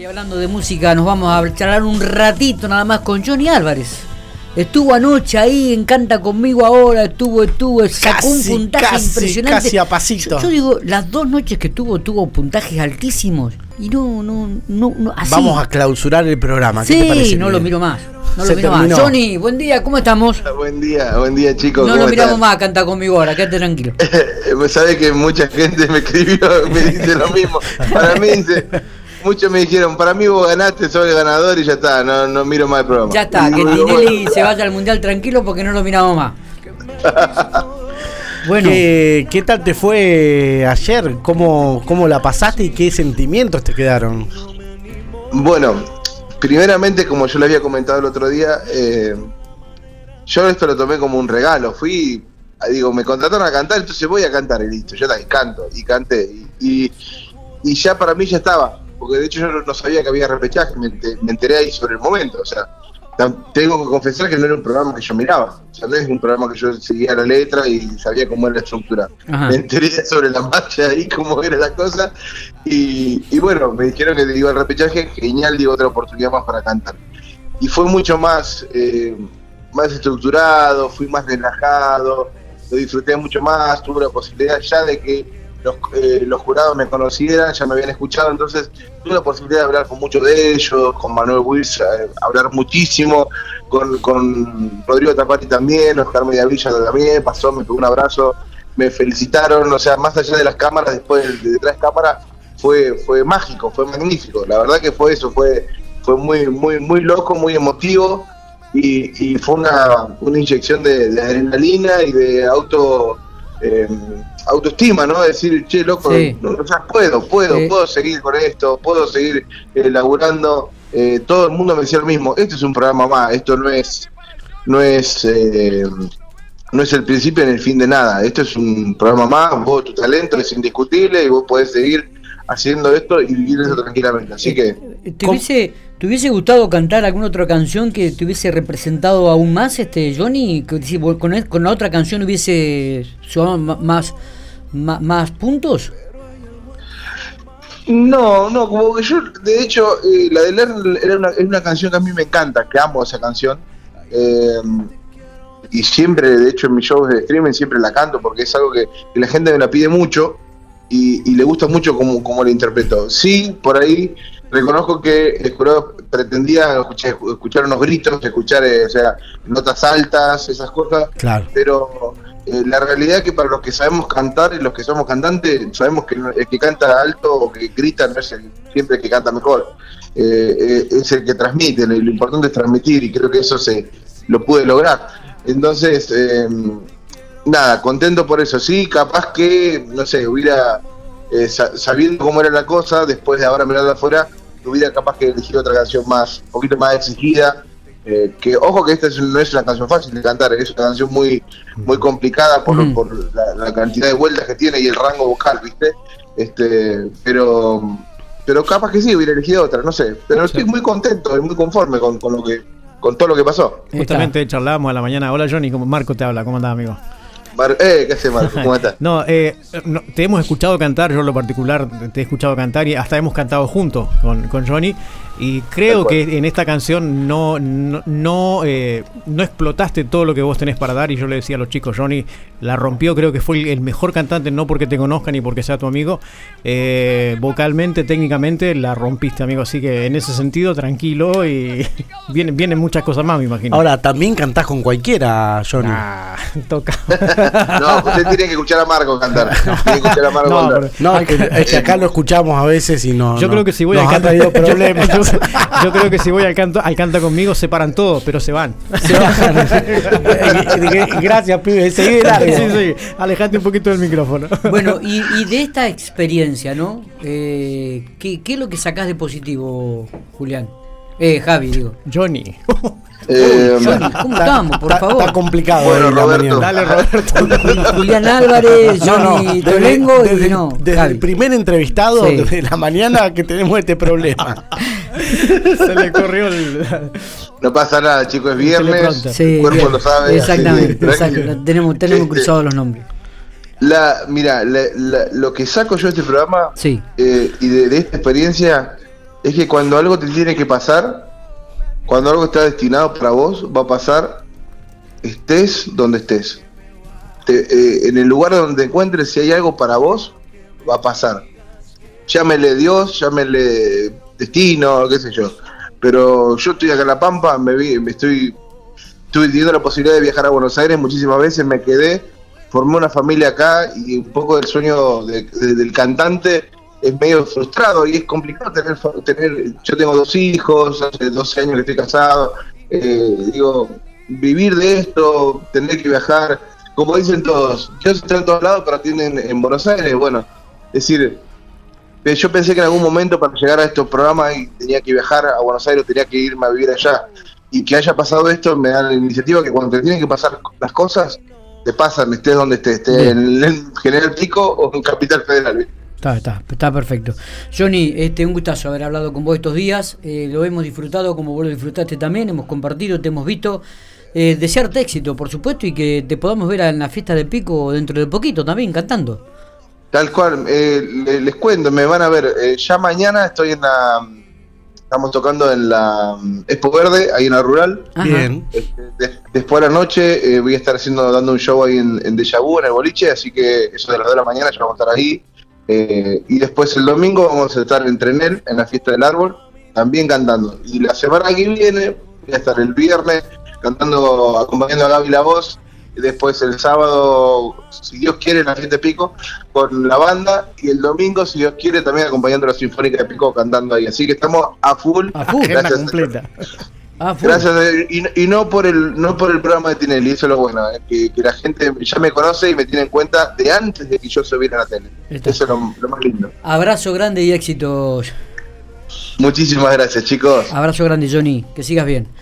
Y hablando de música, nos vamos a charlar un ratito nada más con Johnny Álvarez. Estuvo anoche ahí en Canta conmigo ahora, estuvo, estuvo, sacó un puntaje casi, impresionante. Casi a pasito. Yo, yo digo, las dos noches que tuvo, tuvo puntajes altísimos. Y no, no, no, no así. Vamos a clausurar el programa. ¿Qué sí, te parece? no lo miro más. No Se lo miro terminó. más. Johnny, buen día, ¿cómo estamos? Buen día, buen día chicos. No ¿cómo lo miramos están? más, canta conmigo ahora, quédate tranquilo. Pues sabe que mucha gente me escribió, me dice lo mismo. Para mí, dice, muchos me dijeron, para mí vos ganaste, sos el ganador y ya está, no, no miro más el programa. Ya está, Y que Tinelli bueno, se vaya al mundial tranquilo porque no lo miramos más. Bueno, ¿Qué, qué tal te fue ayer? ¿Cómo, ¿Cómo la pasaste y qué sentimientos te quedaron? Bueno, primeramente, como yo le había comentado el otro día, eh, yo esto lo tomé como un regalo. Fui, digo, me contrataron a cantar, entonces voy a cantar y listo. Yo también canto y canté. Y, y, y ya para mí ya estaba, porque de hecho yo no, sabía que había repechaje, me, ente- me enteré ahí sobre el momento. O sea, tengo que confesar que no era un programa que yo miraba. O sea, no es un programa que yo seguía la letra y sabía cómo era la estructura. Ajá. Me enteré sobre la marcha ahí, cómo era la cosa. Y, y bueno, me dijeron que iba al repechaje, genial, digo, otra oportunidad más para cantar. Y fue mucho más, eh, más estructurado, fui más relajado, lo disfruté mucho más, tuve la posibilidad ya de que los, eh, los jurados me conocieran, ya me habían escuchado, entonces tuve la posibilidad de hablar con muchos de ellos, con Manuel Wills, eh, hablar muchísimo, con, con Rodrigo Tapati también, Oscar Mediavilla también, pasó, me pegó un abrazo, me felicitaron, o sea, más allá de las cámaras, después de, de detrás de cámara, fue, fue mágico, fue magnífico, la verdad que fue eso, fue, fue muy, muy, muy loco, muy emotivo y, y fue una, una inyección de adrenalina y de auto eh, autoestima, ¿no? Decir, che, loco, Sí. no, o sea, puedo, puedo, Sí. puedo seguir con esto, puedo seguir eh, laburando. Eh, todo el mundo me decía lo mismo, esto es un programa más, esto no es, no es, eh, no es el principio ni el fin de nada, esto es un programa más, vos tu talento es indiscutible y vos podés seguir haciendo esto y vivir eso tranquilamente. Así que Eh, ¿te hubiese, ¿te hubiese gustado cantar alguna otra canción que te hubiese representado aún más, este Johnny? Vos con, la otra canción hubiese sumado ma- más, más, puntos. No, no, como que yo, de hecho, eh, la de Lerner era una, es una canción que a mí me encanta, que amo esa canción. Eh, y siempre, de hecho, en mis shows de streaming siempre la canto porque es algo que, que la gente me la pide mucho y, y le gusta mucho como, como la interpreto. Sí, por ahí reconozco que el jurado pretendía escuchar, escuchar unos gritos, escuchar, eh, o sea, notas altas, esas cosas Claro. pero eh, la realidad es que para los que sabemos cantar y los que somos cantantes, sabemos que el que canta alto o que grita no es el, siempre el que canta mejor, Eh, eh, es el que transmite, lo, lo importante es transmitir y creo que eso se lo pude lograr. Entonces, eh, nada, contento por eso, sí, capaz que, no sé, hubiera, eh, sa- sabiendo cómo era la cosa, después de ahora mirar de afuera, hubiera capaz que elegir otra canción más, un poquito más exigida, eh, que ojo que esta es- no es una canción fácil de cantar, es una canción muy muy complicada por, Mm. por la, la cantidad de vueltas que tiene y el rango vocal, ¿viste? Este, pero pero capaz que sí hubiera elegido otra, no sé, pero estoy muy contento y muy conforme con, con lo que con todo lo que pasó. Justamente charlábamos a la mañana. Hola Johnny, ¿cómo- Marco te habla, ¿cómo andás amigo? Eh, ¿qué hace Marco? ¿Cómo estás? No, eh, te hemos escuchado cantar, yo en lo particular te he escuchado cantar y hasta hemos cantado juntos con, con Johnny. Y creo que en esta canción no, no, no, eh, no explotaste todo lo que vos tenés para dar. Y yo le decía a los chicos, Johnny la rompió, creo que fue el, mejor cantante, no porque te conozca ni porque sea tu amigo. Eh, vocalmente, técnicamente, la rompiste, amigo. Así que en ese sentido, tranquilo y vienen, vienen muchas cosas más, me imagino. Ahora, también cantás con cualquiera, Johnny. Ah, toca. No, usted tiene que escuchar a Marco cantar. Tiene que escuchar a Marco No, cantar. pero- No, es que, es que acá lo escuchamos a veces y no. Yo no- creo que si voy canto, traído problemas. yo, creo que si voy al canto, al canta conmigo se paran todos, pero se van. Se bajan. Gracias, pibe. Seguí de largo. Sí, sí, alejate un poquito del micrófono. Bueno, y, y de esta experiencia, ¿no? Eh, ¿qué, ¿Qué es lo que sacás de positivo, Julián? Eh, Javi, digo. Johnny. Eh, Johnny, ¿cómo estamos, por Está- favor? Está complicado. Bueno, la Roberto. mañana. Dale, Roberto. Julián Álvarez, No, no, Johnny desde, Tolengo desde- y no, desde Javi. el primer entrevistado Sí. de la mañana que tenemos este problema. Se le corrió el. no pasa nada, chicos, es viernes. Sí, el cuerpo bien. lo sabe. Exactamente, exacto. Tenemos, tenemos Este, cruzados los nombres. La, mira, la- la- lo que saco yo de este programa Sí. eh, y de, de esta experiencia es que cuando algo te tiene que pasar, cuando algo está destinado para vos, va a pasar, estés donde estés. Te- eh, en el lugar donde te encuentres, si hay algo para vos, va a pasar. Llámele Dios, llámele destino, qué sé yo. Pero yo estoy acá en La Pampa, me, vi, me estoy, estuve teniendo la posibilidad de viajar a Buenos Aires muchísimas veces, me quedé, formé una familia acá y un poco del sueño de- de- del cantante es medio frustrado y es complicado tener, tener yo tengo dos hijos, hace 12 años que estoy casado, eh, digo, vivir de esto, tener que viajar, como dicen todos, Dios está en todos lados, pero tienen en Buenos Aires, bueno, es decir, yo pensé que en algún momento para llegar a estos programas y tenía que viajar a Buenos Aires, tenía que irme a vivir allá. Y que haya pasado esto me da la iniciativa que cuando te tienen que pasar las cosas, te pasan, estés donde estés, estés en el General Pico o en Capital Federal. Está, está, está perfecto. Johnny, este, un gustazo haber hablado con vos estos días. eh, lo hemos disfrutado como vos lo disfrutaste también. Hemos compartido, te hemos visto. Eh, desearte éxito, por supuesto, y que te podamos ver en la fiesta de pico dentro de poquito también cantando. Tal cual, eh, le- les cuento, me van a ver, eh, ya mañana estoy en la... Estamos tocando en la mm, Expo Verde, ahí en la Rural. Bien. Este, de- después a la noche eh, voy a estar haciendo dando un show ahí en, en Deja Vu, en el boliche, así que eso de las 2 de la mañana ya vamos a estar ahí. Eh, y después el domingo vamos a estar en Trenel, en la fiesta del árbol, también cantando. Y la semana que viene voy a estar el viernes cantando, acompañando a Gaby La Voz. Después el sábado, si Dios quiere, en la fiesta de Pico con la banda. Y el domingo, si Dios quiere, también acompañando a la Sinfónica de Pico cantando ahí. Así que estamos a full. A full. Gracias. completa. Ah. Gracias, eh, y, y no por el no por el programa de Tinelli, eso es lo bueno, eh, que, que la gente ya me conoce y me tiene en cuenta de antes de que yo subiera a la tele. Está. Eso es lo, lo más lindo. Abrazo grande y éxito. Muchísimas gracias, chicos. Abrazo grande, Johnny. Que sigas bien.